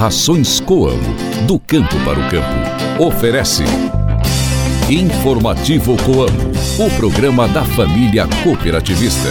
Rações Coamo, do campo para o campo. Oferece. Informativo Coamo, o programa da família cooperativista.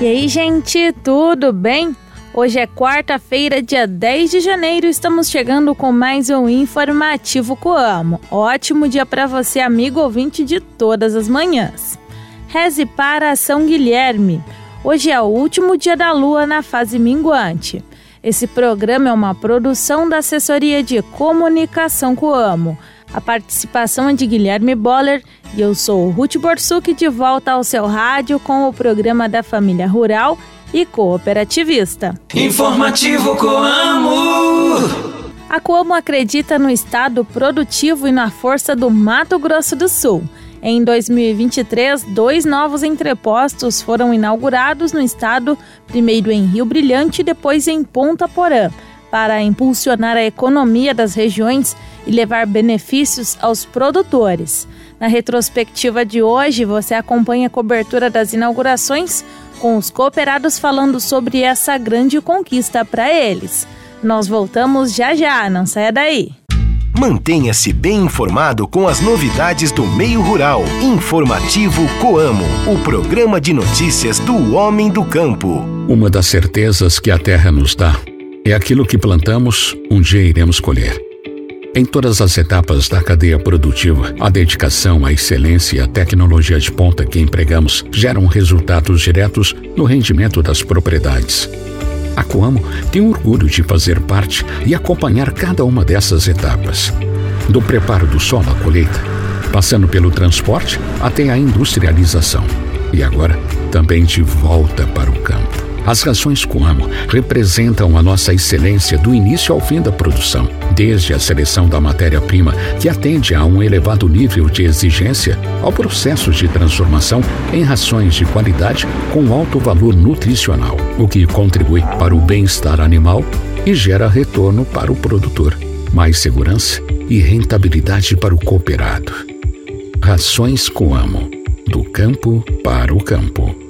E aí, gente, tudo bem? Hoje é quarta-feira, dia 10 de janeiro, estamos chegando com mais um informativo Coamo. Ótimo dia para você, amigo ouvinte de todas as manhãs. Reze para São Guilherme. Hoje é o último dia da lua na fase minguante. Esse programa é uma produção da Assessoria de Comunicação Coamo. A participação é de Guilherme Boller e eu sou Ruth Borsuk de volta ao seu rádio com o programa da Família Rural e Cooperativista. Informativo Coamo. A Coamo acredita no estado produtivo e na força do Mato Grosso do Sul. Em 2023, dois novos entrepostos foram inaugurados no estado, primeiro em Rio Brilhante e depois em Ponta Porã, para impulsionar a economia das regiões e levar benefícios aos produtores. Na retrospectiva de hoje, você acompanha a cobertura das inaugurações com os cooperados falando sobre essa grande conquista para eles. Nós voltamos já já, não saia daí. Mantenha-se bem informado com as novidades do meio rural. Informativo Coamo, o programa de notícias do homem do campo. Uma das certezas que a terra nos dá é aquilo que plantamos, um dia iremos colher. Em todas as etapas da cadeia produtiva, a dedicação, a excelência e a tecnologia de ponta que empregamos geram resultados diretos no rendimento das propriedades. A Coamo tem orgulho de fazer parte e acompanhar cada uma dessas etapas. Do preparo do solo à colheita, passando pelo transporte até a industrialização. E agora, também de volta para o campo. As rações Coamo representam a nossa excelência do início ao fim da produção, desde a seleção da matéria-prima, que atende a um elevado nível de exigência, ao processo de transformação em rações de qualidade com alto valor nutricional, o que contribui para o bem-estar animal e gera retorno para o produtor, mais segurança e rentabilidade para o cooperado. Rações Coamo, do campo para o campo.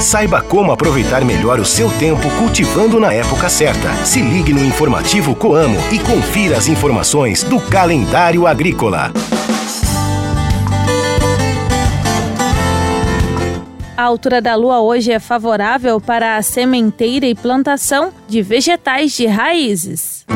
Saiba como aproveitar melhor o seu tempo cultivando na época certa. Se ligue no informativo Coamo e confira as informações do calendário agrícola. A altura da lua hoje é favorável para a sementeira e plantação de vegetais de raízes.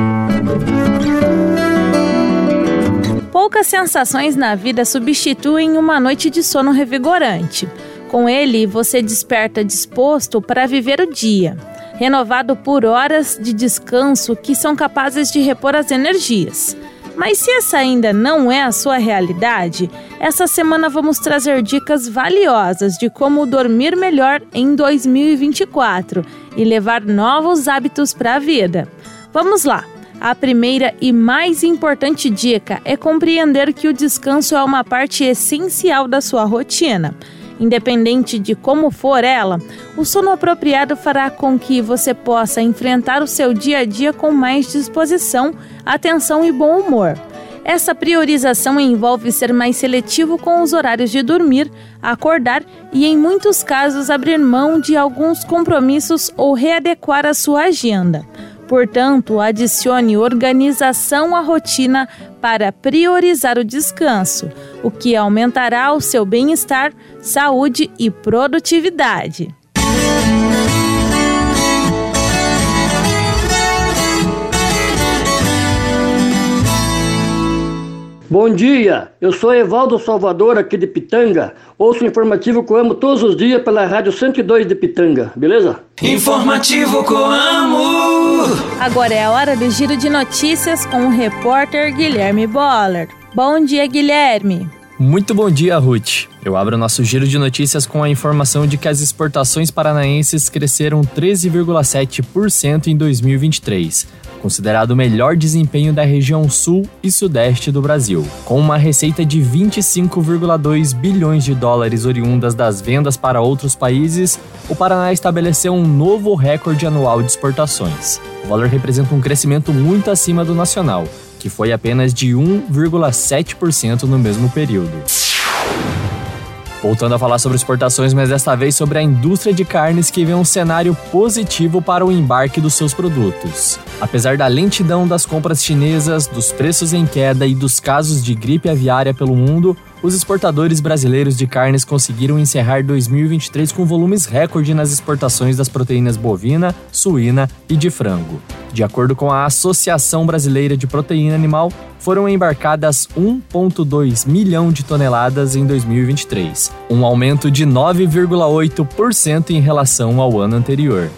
Poucas sensações na vida substituem uma noite de sono revigorante. Com ele, você desperta disposto para viver o dia, renovado por horas de descanso que são capazes de repor as energias. Mas se essa ainda não é a sua realidade, essa semana vamos trazer dicas valiosas de como dormir melhor em 2024 e levar novos hábitos para a vida. Vamos lá! A primeira e mais importante dica é compreender que o descanso é uma parte essencial da sua rotina. Independente de como for ela, o sono apropriado fará com que você possa enfrentar o seu dia a dia com mais disposição, atenção e bom humor. Essa priorização envolve ser mais seletivo com os horários de dormir, acordar e, em muitos casos, abrir mão de alguns compromissos ou readequar a sua agenda. Portanto, adicione organização à rotina para priorizar o descanso, o que aumentará o seu bem-estar, saúde e produtividade. Bom dia, eu sou Evaldo Salvador aqui de Pitanga. Ouço o informativo Coamo todos os dias pela Rádio 102 de Pitanga, beleza? Informativo Coamo. Agora é a hora do giro de notícias com o repórter Guilherme Boller. Bom dia, Guilherme. Muito bom dia, Ruth. Eu abro nosso giro de notícias com a informação de que as exportações paranaenses cresceram 13,7% em 2023 considerado o melhor desempenho da região sul e sudeste do Brasil. Com uma receita de 25,2 bilhões de dólares oriundas das vendas para outros países, o Paraná estabeleceu um novo recorde anual de exportações. O valor representa um crescimento muito acima do nacional, que foi apenas de 1,7% no mesmo período. Voltando a falar sobre exportações, mas desta vez sobre a indústria de carnes que vê um cenário positivo para o embarque dos seus produtos. Apesar da lentidão das compras chinesas, dos preços em queda e dos casos de gripe aviária pelo mundo, os exportadores brasileiros de carnes conseguiram encerrar 2023 com volumes recorde nas exportações das proteínas bovina, suína e de frango. De acordo com a Associação Brasileira de Proteína Animal, foram embarcadas 1,2 milhão de toneladas em 2023, um aumento de 9,8% em relação ao ano anterior.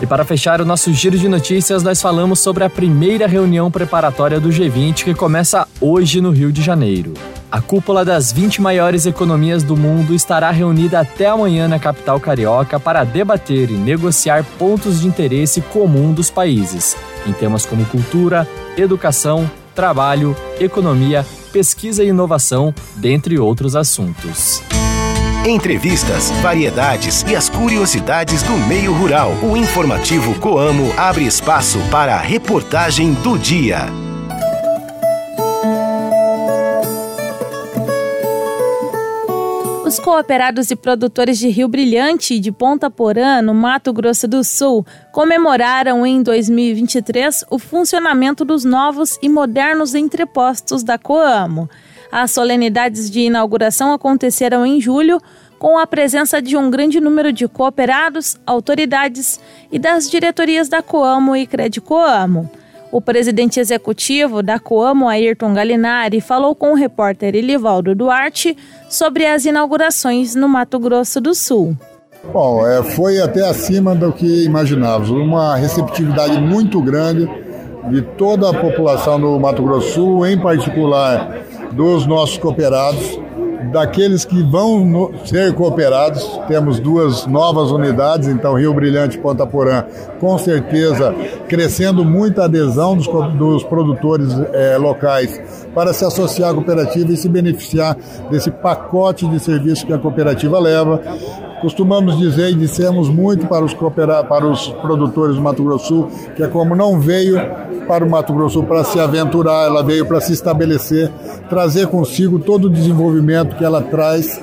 E para fechar o nosso giro de notícias, nós falamos sobre a primeira reunião preparatória do G20 que começa hoje no Rio de Janeiro. A cúpula das 20 maiores economias do mundo estará reunida até amanhã na capital carioca para debater e negociar pontos de interesse comum dos países, em temas como cultura, educação, trabalho, economia, pesquisa e inovação, dentre outros assuntos. Entrevistas, variedades e as curiosidades do meio rural. O informativo Coamo abre espaço para a reportagem do dia. Os cooperados e produtores de Rio Brilhante e de Ponta Porã, no Mato Grosso do Sul, comemoraram em 2023 o funcionamento dos novos e modernos entrepostos da Coamo. As solenidades de inauguração aconteceram em julho, com a presença de um grande número de cooperados, autoridades e das diretorias da Coamo e Credicoamo. O presidente executivo da Coamo, Ayrton Galinari, falou com o repórter Elivaldo Duarte sobre as inaugurações no Mato Grosso do Sul. Bom, é, foi até acima do que imaginávamos. Uma receptividade muito grande de toda a população do Mato Grosso do Sul, em particular dos nossos cooperados daqueles que vão no, ser cooperados. Temos duas novas unidades, então Rio Brilhante e Ponta Porã, com certeza crescendo muita adesão dos, dos produtores é, locais para se associar à cooperativa e se beneficiar desse pacote de serviços que a cooperativa leva. Costumamos dizer e dissemos muito para os, para os produtores do Mato Grosso que é como não veio para o Mato Grosso para se aventurar, ela veio para se estabelecer, trazer consigo todo o desenvolvimento que ela traz,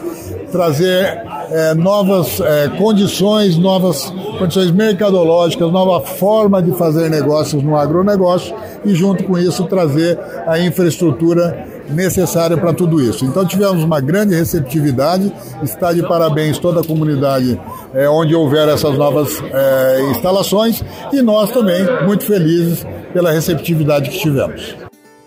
trazer é, novas é, condições, novas condições mercadológicas, nova forma de fazer negócios no agronegócio e, junto com isso, trazer a infraestrutura necessária para tudo isso. Então tivemos uma grande receptividade, está de parabéns toda a comunidade é, onde houver essas novas é, instalações e nós também muito felizes pela receptividade que tivemos.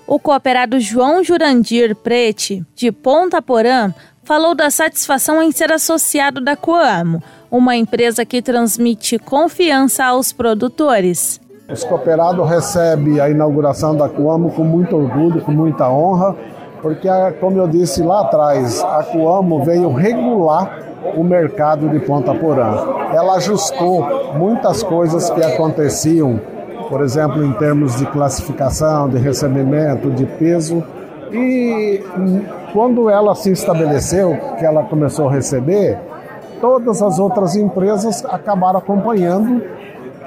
O cooperado João Jurandir Prete, de Ponta Porã, falou da satisfação em ser associado da Coamo, uma empresa que transmite confiança aos produtores. Os cooperados recebem a inauguração da Coamo com muito orgulho, com muita honra, porque, como eu disse lá atrás, a Coamo veio regular o mercado de Ponta Porã. Ela ajustou muitas coisas que aconteciam por exemplo, em termos de classificação, de recebimento, de peso. E quando ela se estabeleceu, que ela começou a receber, todas as outras empresas acabaram acompanhando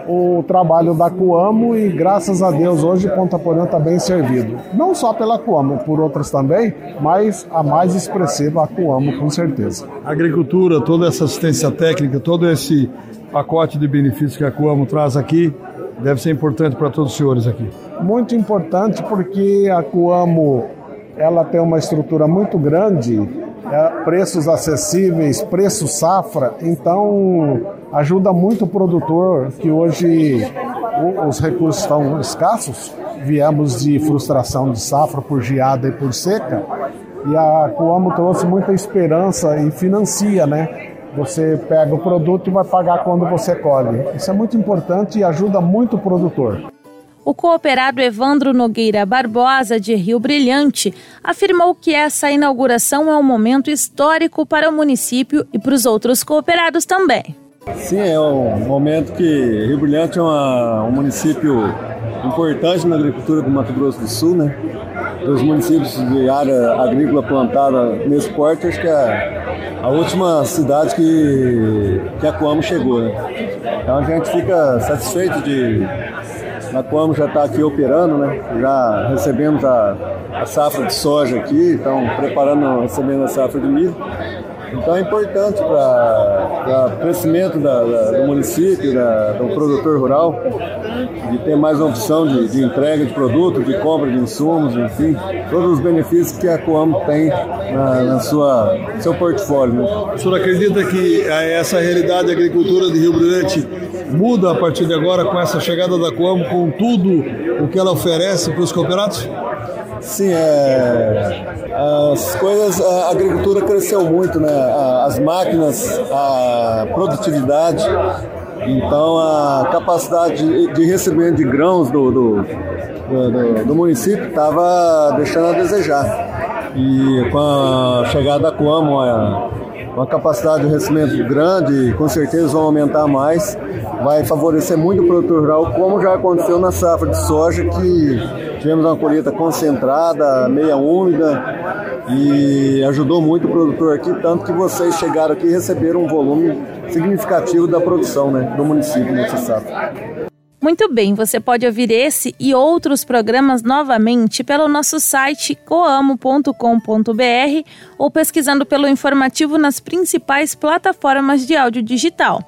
o trabalho da Coamo e graças a Deus hoje Ponta Porã está bem servido. Não só pela Coamo, por outras também, mas a mais expressiva a Coamo com certeza. A agricultura, toda essa assistência técnica, todo esse pacote de benefícios que a Coamo traz aqui, deve ser importante para todos os senhores aqui. Muito importante porque a Coamo ela tem uma estrutura muito grande, é, preços acessíveis, preço safra, então ajuda muito o produtor que hoje os recursos estão escassos. Viemos de frustração de safra por geada e por seca, e a Coamo trouxe muita esperança e financia, né? Você pega o produto e vai pagar quando você colhe. Isso é muito importante e ajuda muito o produtor. O cooperado Evandro Nogueira Barbosa, de Rio Brilhante, afirmou que essa inauguração é um momento histórico para o município e para os outros cooperados também. Sim, é um momento que Rio Brilhante é uma, um município importante na agricultura do Mato Grosso do Sul, né? Dos municípios de área agrícola plantada nesse porte, acho que é a última cidade que, que a Coamo chegou, né? Então a gente fica satisfeito de A Coamo já está aqui operando, né? Já recebemos a, a safra de soja aqui, estão preparando, recebendo a safra de milho. Então é importante para o crescimento da, da, do município, da, do produtor rural, de ter mais opção de, de, entrega de produto, de compra de insumos, enfim, todos os benefícios que a Coamo tem na, na sua seu portfólio. Né? O senhor acredita que essa realidade da agricultura de Rio Brilhante muda a partir de agora com essa chegada da Coamo, com tudo o que ela oferece para os cooperados? Sim, é, as coisas, a agricultura cresceu muito, né? As máquinas, a produtividade, então a capacidade de recebimento de grãos do, do, do, do município estava deixando a desejar. E com a chegada da Coamo, uma capacidade de recebimento grande, com certeza vão aumentar mais, vai favorecer muito o produtor rural, como já aconteceu na safra de soja, que tivemos uma colheita concentrada, meia úmida, e ajudou muito o produtor aqui, tanto que vocês chegaram aqui e receberam um volume significativo da produção né, do município nessa safra. Muito bem, você pode ouvir esse e outros programas novamente pelo nosso site coamo.com.br ou pesquisando pelo informativo nas principais plataformas de áudio digital.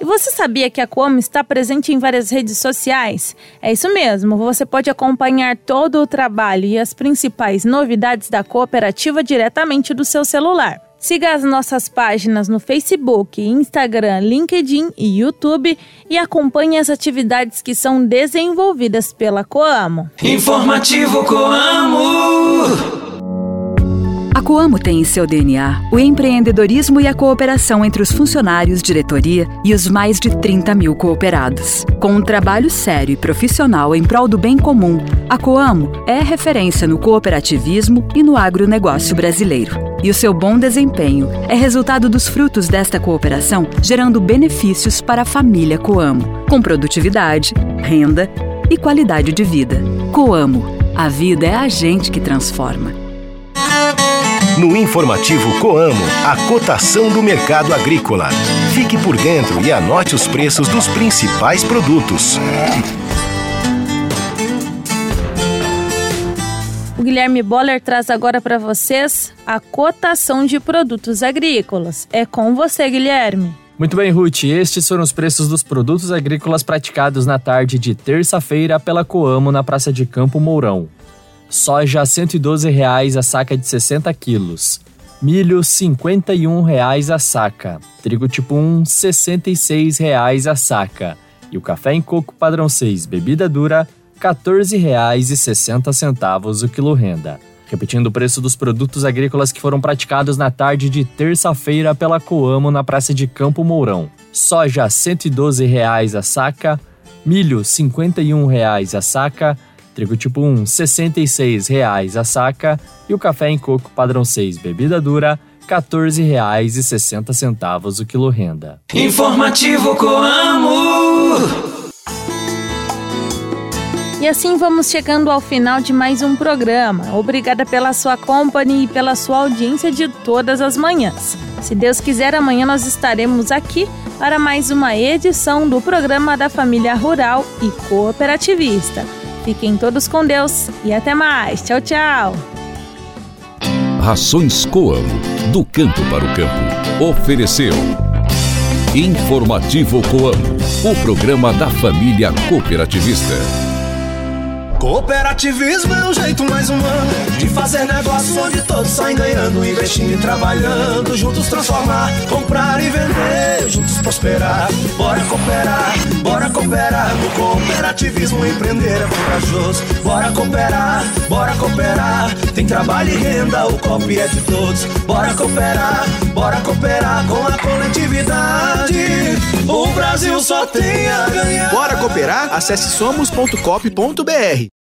E você sabia que a Coamo está presente em várias redes sociais? É isso mesmo, você pode acompanhar todo o trabalho e as principais novidades da cooperativa diretamente do seu celular. Siga as nossas páginas no Facebook, Instagram, LinkedIn e YouTube e acompanhe as atividades que são desenvolvidas pela Coamo. Informativo Coamo. A Coamo tem em seu DNA o empreendedorismo e a cooperação entre os funcionários, diretoria e os mais de 30 mil cooperados. Com um trabalho sério e profissional em prol do bem comum, a Coamo é referência no cooperativismo e no agronegócio brasileiro. E o seu bom desempenho é resultado dos frutos desta cooperação, gerando benefícios para a família Coamo, com produtividade, renda e qualidade de vida. Coamo, a vida é a gente que transforma. No informativo Coamo, a cotação do mercado agrícola. Fique por dentro e anote os preços dos principais produtos. Guilherme Boller traz agora para vocês a cotação de produtos agrícolas. É com você, Guilherme. Muito bem, Ruth. Estes foram os preços dos produtos agrícolas praticados na tarde de terça-feira pela Coamo na Praça de Campo Mourão. Soja R$ 112,00 a saca de 60 quilos. Milho R$ 51,00 a saca. Trigo tipo 1 R$ 66,00 a saca. E o café em coco padrão 6, bebida dura, R$ 14,60 o quilo renda. Repetindo o preço dos produtos agrícolas que foram praticados na tarde de terça-feira pela Coamo na Praça de Campo Mourão. Soja R$ 112,00 a saca, milho R$ 51,00 a saca, Trigo tipo 1, R$ 66,00 a saca e o café em coco padrão 6, bebida dura, R$ 14,60 o quilo renda. Informativo Coamo. E assim vamos chegando ao final de mais um programa. Obrigada pela sua companhia e pela sua audiência de todas as manhãs. Se Deus quiser, amanhã nós estaremos aqui para mais uma edição do programa da Família Rural e Cooperativista. Fiquem todos com Deus e até mais. Tchau, tchau. Rações Coamo, do campo para o campo. Ofereceu. Informativo Coamo, o programa da família cooperativista. Cooperativismo é um jeito mais humano de fazer negócio onde todos saem ganhando, investindo e trabalhando, juntos transformar, comprar e vender, juntos prosperar. Bora cooperar, bora cooperar. No cooperativismo empreender é corajoso. Bora cooperar, bora cooperar. Tem trabalho e renda, o copy é de todos. Bora cooperar, bora cooperar com a coletividade. O Brasil só tem a ganhar. Bora cooperar? Acesse somos.cop.br.